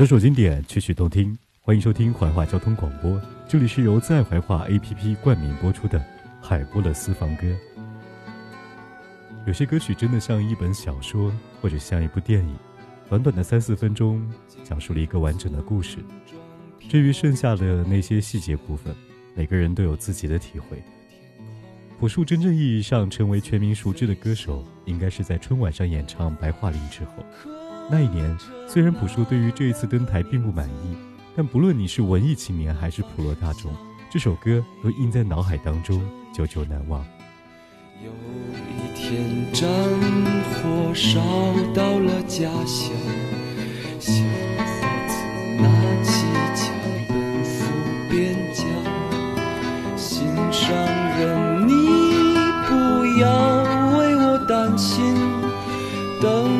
首首经典，曲曲动听，欢迎收听怀化交通广播。这里是由在怀化 APP 冠名播出的海波的私房歌。有些歌曲真的像一本小说，或者像一部电影，短短的三四分钟，讲述了一个完整的故事。至于剩下的那些细节部分，每个人都有自己的体会。朴树真正意义上成为全民熟知的歌手，应该是在春晚上演唱《白桦林》之后。那一年，虽然朴树对于这一次登台并不满意，但不论你是文艺青年还是普罗大众，这首歌都印在脑海当中，久久难忘。有一天，战火烧到了家乡，小伙子拿起枪奔赴边疆。心上人，你不要为我担心，等，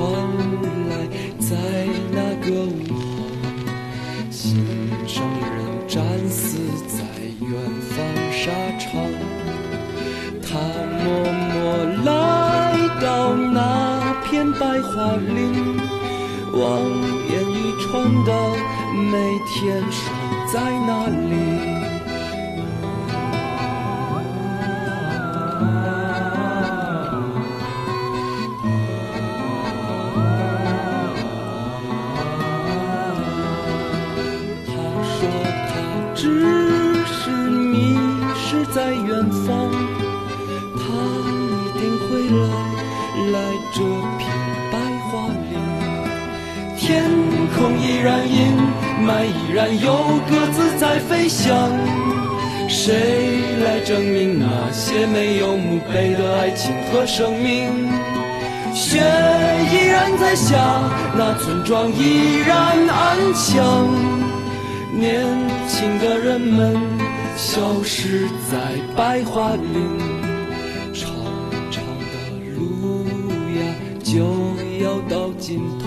传来，在那个午后，心上人战死在远方沙场。他默默来到那片白桦林，望眼欲穿的每天守在那里。和生命？雪依然在下，那村庄依然安详。年轻的人们消失在白桦林。长长的路呀就要到尽头，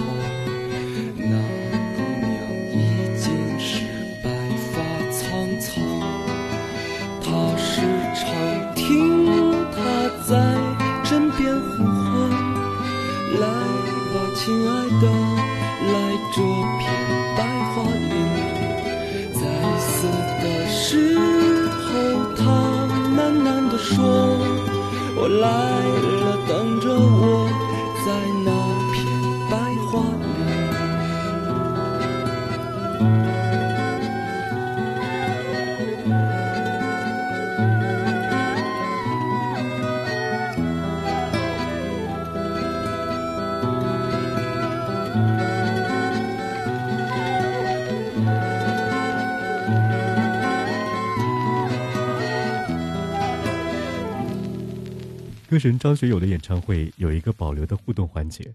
歌神张学友的演唱会有一个保留的互动环节，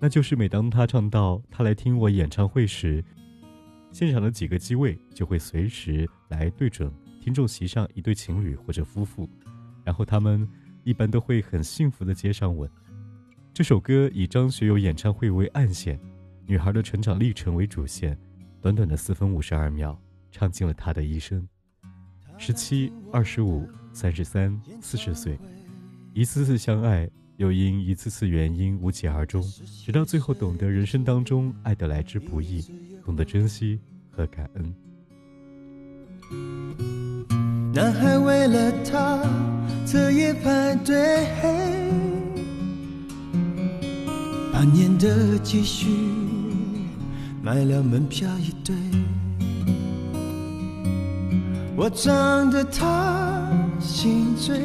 那就是每当他唱到“他来听我演唱会”时，现场的几个机位就会随时来对准听众席上一对情侣或者夫妇，然后他们一般都会很幸福的接上吻。这首歌以张学友演唱会为暗线，女孩的成长历程为主线，短短的四分五十二秒，唱尽了她的一生：十七、二十五、三十三、四十岁。一次次相爱，又因一次次原因无疾而终，直到最后懂得人生当中爱的来之不易，懂得珍惜和感恩。男孩为了她彻夜排队，半年的积蓄买了门票一对。我唱得他心醉，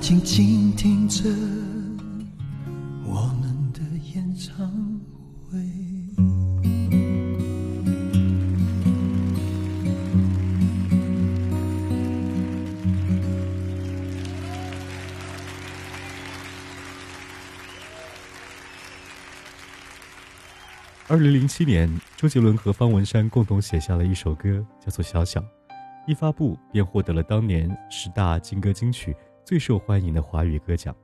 静静听着我们的演唱会。二零零七年，周杰伦和方文山共同写下了一首歌，叫做《小小》，一发布便获得了当年十大金歌金曲。最受欢迎的华语歌奖，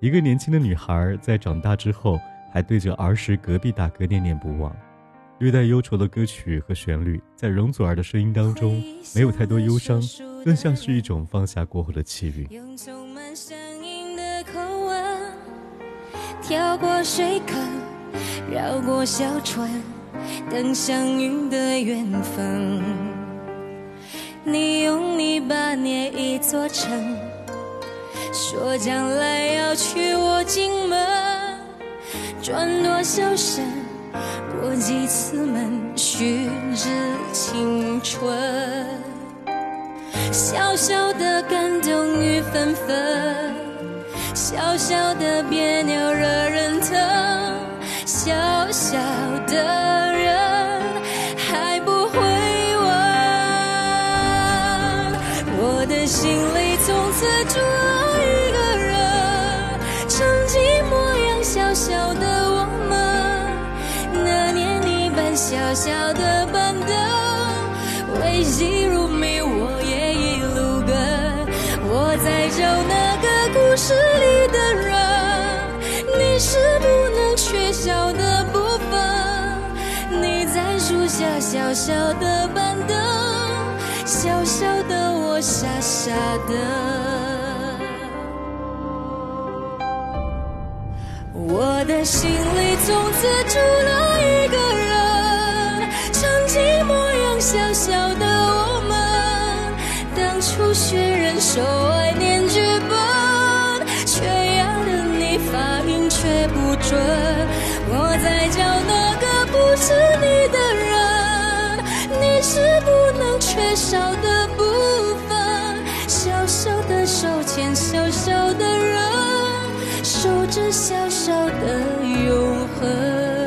一个年轻的女孩在长大之后，还对着儿时隔壁大哥念念不忘。略带忧愁的歌曲和旋律，在容祖儿的声音当中，没有太多忧伤，更像是一种放下过后的气韵。跳过水坑，绕过小船，等相遇的缘分。你用泥巴捏一座城。说将来要娶我进门，转多少身，过几次门，虚掷青春。小小的感动雨纷纷，小小的别扭惹人疼，小小的人还不会问。我的心小小的板凳，危机如迷我也一路跟，我在找那个故事里的人，你是不能缺少的部分，你在树下小小的板凳。小小的我，傻傻的。我的心里从此住了一个人手爱念剧本，却要的你发音却不准。我在找那个不是你的人，你是不能缺少的部分。小小的手牵小小的人，守着小小的永恒。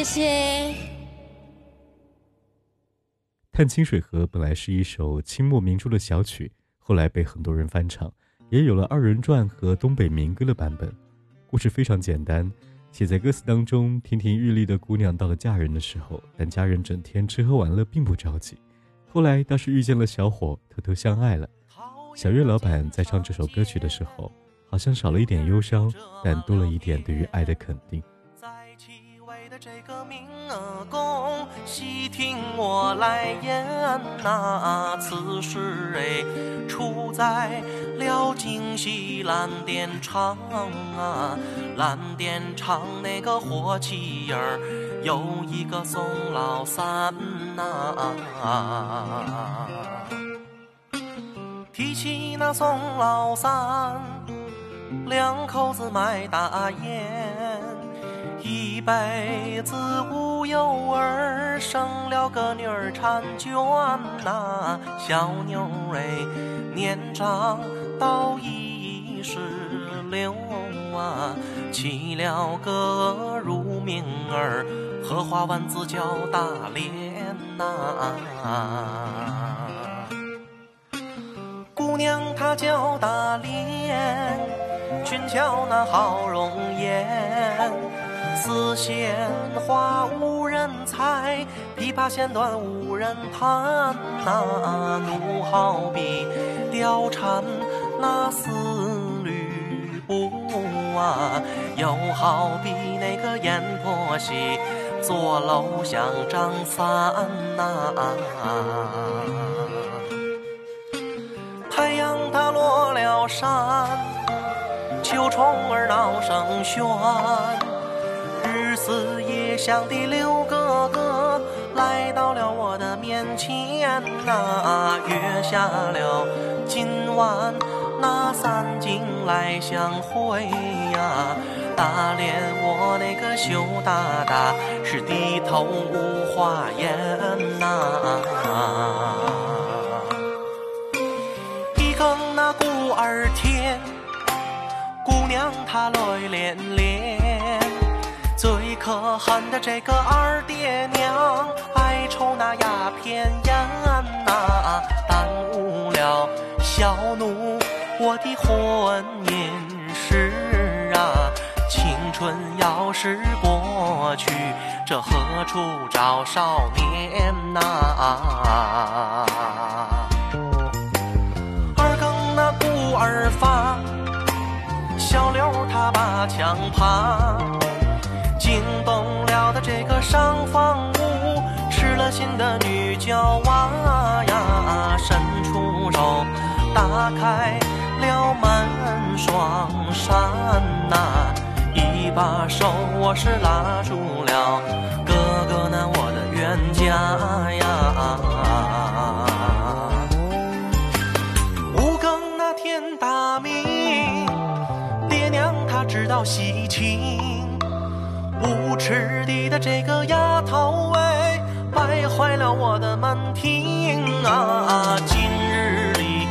谢谢。《探清水河》本来是一首清末明初的小曲，后来被很多人翻唱，也有了二人转和东北民歌的版本。故事非常简单，写在歌词当中：亭亭玉立的姑娘到了嫁人的时候，但家人整天吃喝玩乐，并不着急。后来倒是遇见了小伙，偷偷相爱了。小月老板在唱这首歌曲的时候，好像少了一点忧伤，但多了一点对于爱的肯定。这个明宫，细听我来言呐、此事哎，出在了京西蓝靛厂啊，蓝靛厂那个火器营儿有一个宋老三呐、提起那宋老三，两口子卖大烟，一辈子无有儿，生了个女儿婵娟呐、小妞儿哎，年长到一十六啊，起了个乳名儿，荷花丸子叫大莲呐、姑娘她叫大莲，俊俏那好容颜，丝线花无人裁，琵琶弦断无人弹呐、奴好比貂蝉那丝吕布啊，又好比那个阎婆惜坐楼想张三呐、太阳它落了山，秋虫儿闹声喧，日思夜想的刘哥哥来到了我的面前呐、约下了今晚那三更来相会呀、大脸我那个羞答答是低头无话言呐、一更那鼓儿天，姑娘她泪涟涟。最可恨的这个二爹娘，爱抽那鸦片烟呐、耽误了小奴我的婚姻事啊。青春要是过去，这何处找少年呐、二更那鼓儿发，小刘他把枪爬，的女娇娃呀，伸出手打开了门双扇呐、一把手我是拉住了哥哥那我的冤家呀。五更那天大明，爹娘他知道喜庆，无耻的的这个丫头哎，败坏了我的门庭啊！今日里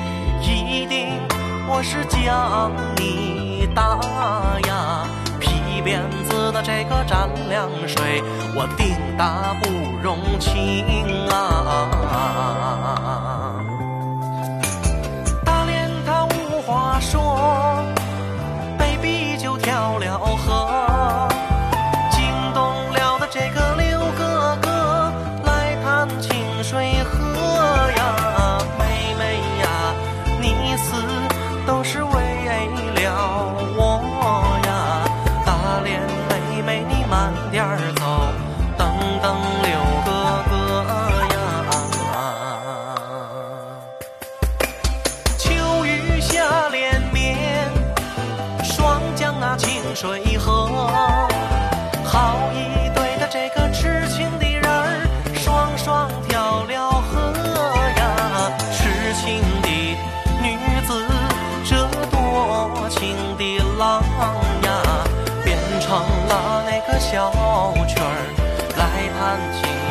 一定我是将你打呀，皮鞭子的这个蘸凉水，我定打不容情啊！大连他无话说，被逼就跳了河，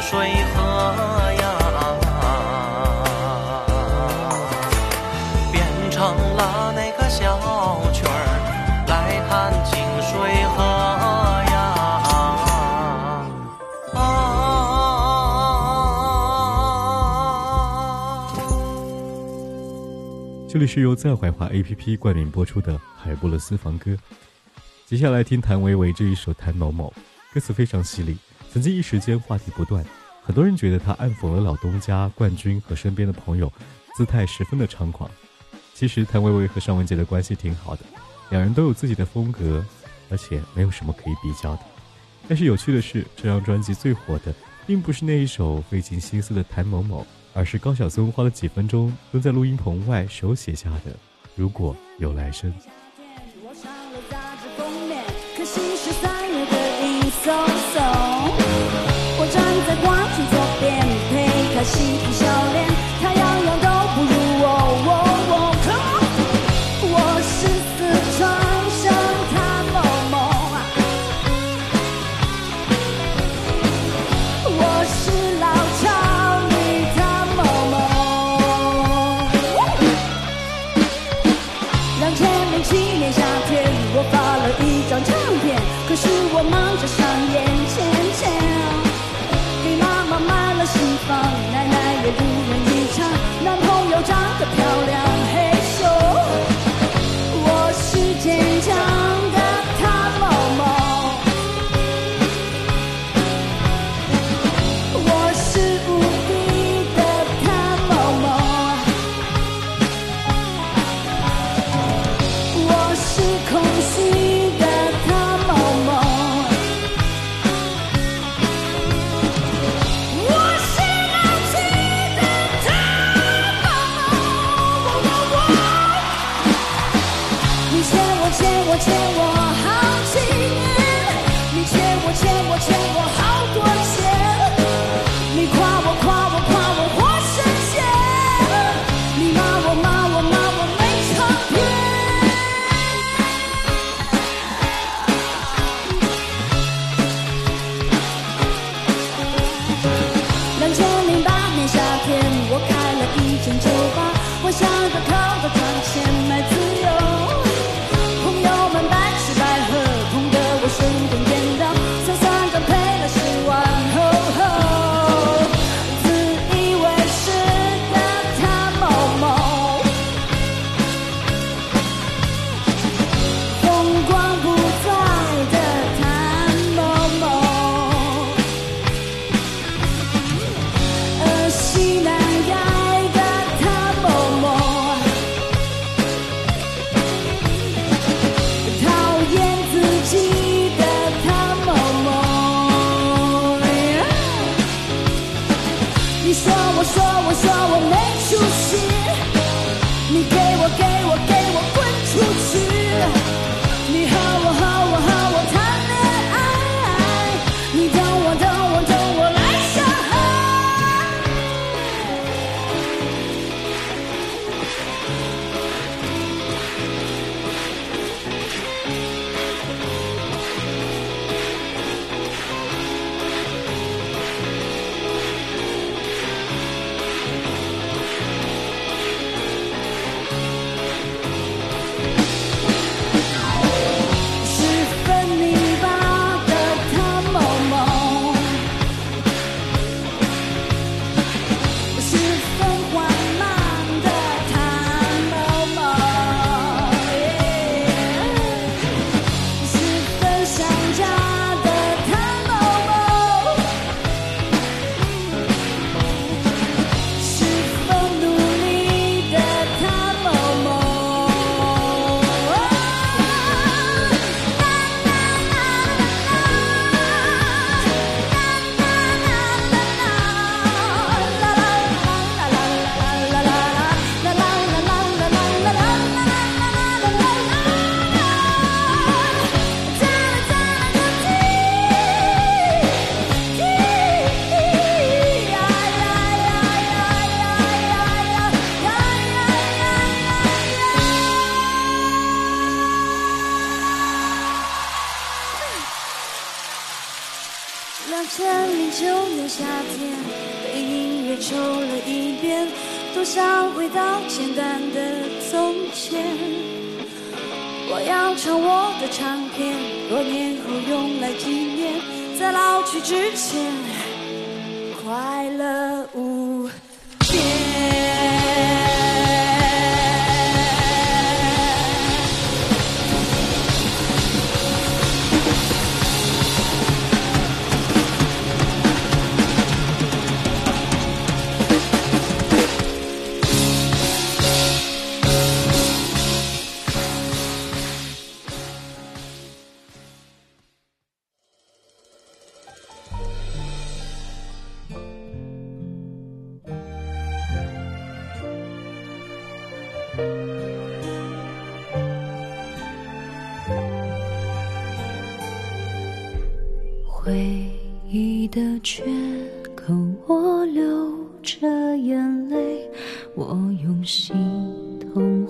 水河呀。变成了那个小曲儿，来弹清水河呀。啊这里是由在怀化 APP 冠名播出的《海波勒私房歌》。接下来听谭维维这一首《谭某某》，歌词非常犀利，曾经一时间话题不断。很多人觉得他暗讽了老东家冠军和身边的朋友，姿态十分的猖狂。其实谭维维和尚雯婕的关系挺好的，两人都有自己的风格，而且没有什么可以比较的。但是有趣的是，这张专辑最火的，并不是那一首费尽心思的《谭某某》，而是高晓松花了几分钟蹲在录音棚外手写下的《如果有来生》。你欠我欠我欠我好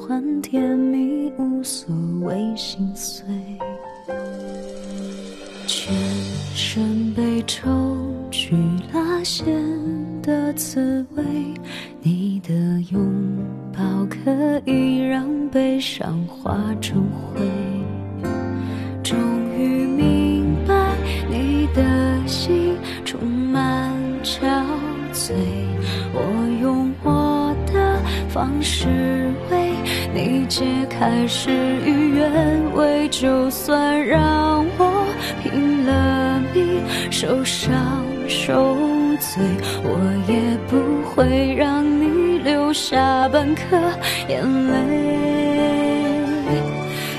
换甜蜜，无所谓心碎。全身被抽去拉线的滋味，你的拥抱可以让悲伤化成灰。终方式为你解开事与愿违，就算让我拼了命受伤受罪，我也不会让你留下半颗眼泪。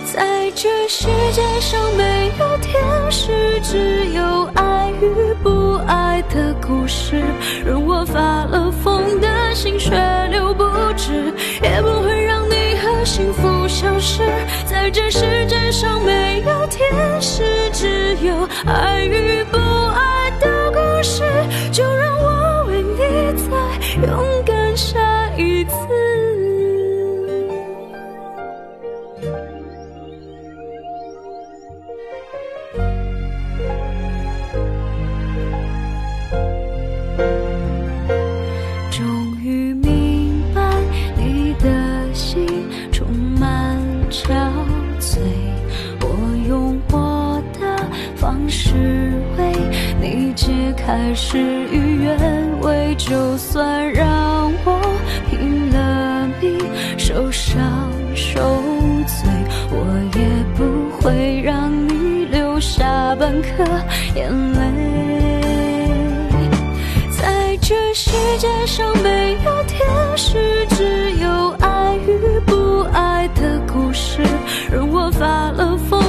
在这世界上没有天使，只有爱与不爱的故事。任我发了疯的心血流不也不会让你和幸福消失。在这世界上没有天使，只有爱与不方式为你解开事与愿违，就算让我拼了命受伤受罪，我也不会让你留下半颗眼泪。在这世界上没有天使，只有爱与不爱的故事。任我发了疯